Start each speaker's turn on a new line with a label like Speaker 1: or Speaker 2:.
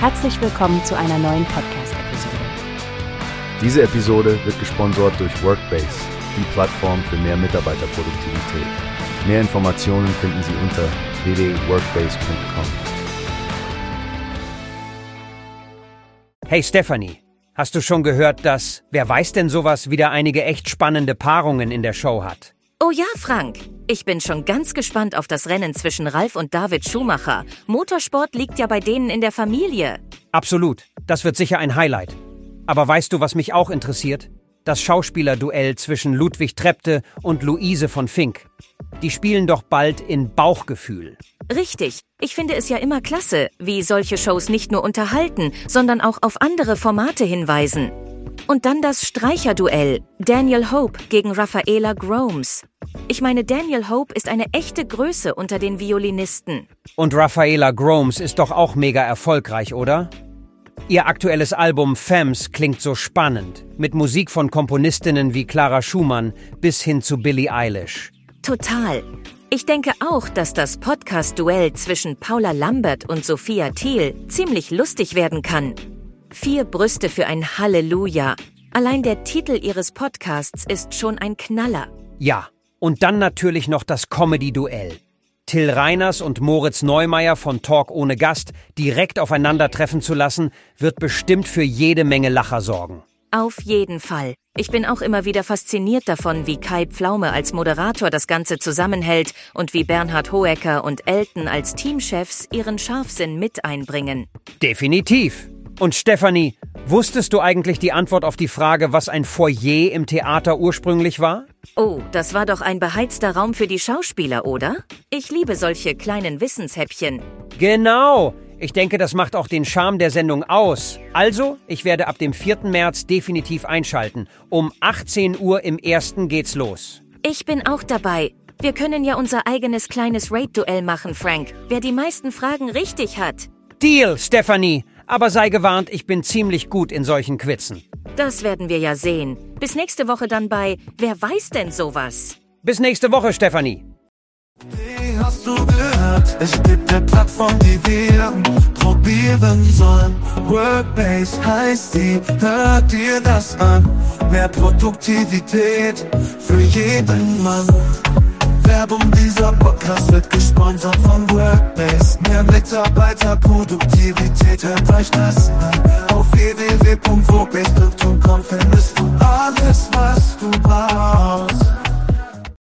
Speaker 1: Herzlich willkommen zu einer neuen Podcast-Episode.
Speaker 2: Diese Episode wird gesponsert durch Workbase, die Plattform für mehr Mitarbeiterproduktivität. Mehr Informationen finden Sie unter www.workbase.com.
Speaker 3: Hey Stephanie, hast du schon gehört, dass Wer weiß denn sowas wieder einige echt spannende Paarungen in der Show hat?
Speaker 4: Oh ja, Frank. Ich bin schon ganz gespannt auf das Rennen zwischen Ralf und David Schumacher. Motorsport liegt ja bei denen in der Familie.
Speaker 3: Absolut, das wird sicher ein Highlight. Aber weißt du, was mich auch interessiert? Das Schauspielerduell zwischen Ludwig Trepte und Luise von Fink. Die spielen doch bald in Bauchgefühl.
Speaker 4: Richtig. Ich finde es ja immer klasse, wie solche Shows nicht nur unterhalten, sondern auch auf andere Formate hinweisen. Und dann das Streicherduell. Daniel Hope gegen Raffaela Gromes. Ich meine, Daniel Hope ist eine echte Größe unter den Violinisten.
Speaker 3: Und Raffaela Gromes ist doch auch mega erfolgreich, oder? Ihr aktuelles Album Femmes klingt so spannend, mit Musik von Komponistinnen wie Clara Schumann bis hin zu Billie Eilish.
Speaker 4: Total. Ich denke auch, dass das Podcast-Duell zwischen Paula Lambert und Sophia Thiel ziemlich lustig werden kann. Vier Brüste für ein Halleluja. Allein der Titel ihres Podcasts ist schon ein Knaller.
Speaker 3: Ja, und dann natürlich noch das Comedy-Duell. Till Reiners und Moritz Neumeier von Talk ohne Gast direkt aufeinandertreffen zu lassen, wird bestimmt für jede Menge Lacher sorgen.
Speaker 4: Auf jeden Fall. Ich bin auch immer wieder fasziniert davon, wie Kai Pflaume als Moderator das Ganze zusammenhält und wie Bernhard Hoecker und Elton als Teamchefs ihren Scharfsinn mit einbringen.
Speaker 3: Definitiv. Und Stefanie, wusstest du eigentlich die Antwort auf die Frage, was ein Foyer im Theater ursprünglich war?
Speaker 4: Oh, das war doch ein beheizter Raum für die Schauspieler, oder? Ich liebe solche kleinen Wissenshäppchen.
Speaker 3: Genau. Ich denke, das macht auch den Charme der Sendung aus. Also, ich werde ab dem 4. März definitiv einschalten. Um 18 Uhr im ersten geht's los.
Speaker 4: Ich bin auch dabei. Wir können ja unser eigenes kleines Raid-Duell machen, Frank. Wer die meisten Fragen richtig hat.
Speaker 3: Deal, Stefanie. Aber sei gewarnt, ich bin ziemlich gut in solchen Quizen.
Speaker 4: Das werden wir ja sehen. Bis nächste Woche dann bei Wer weiß denn sowas?
Speaker 3: Bis nächste Woche, Stefanie.
Speaker 5: Wie hast du gehört? Es gibt eine Plattform, die wir probieren sollen. Workbase heißt die, hört dir das an. Mehr Produktivität für jeden Mann. Werbung, dieser Podcast wird gesponsert von Workbase. Mitarbeiterproduktivität, hört euch das. Auf findest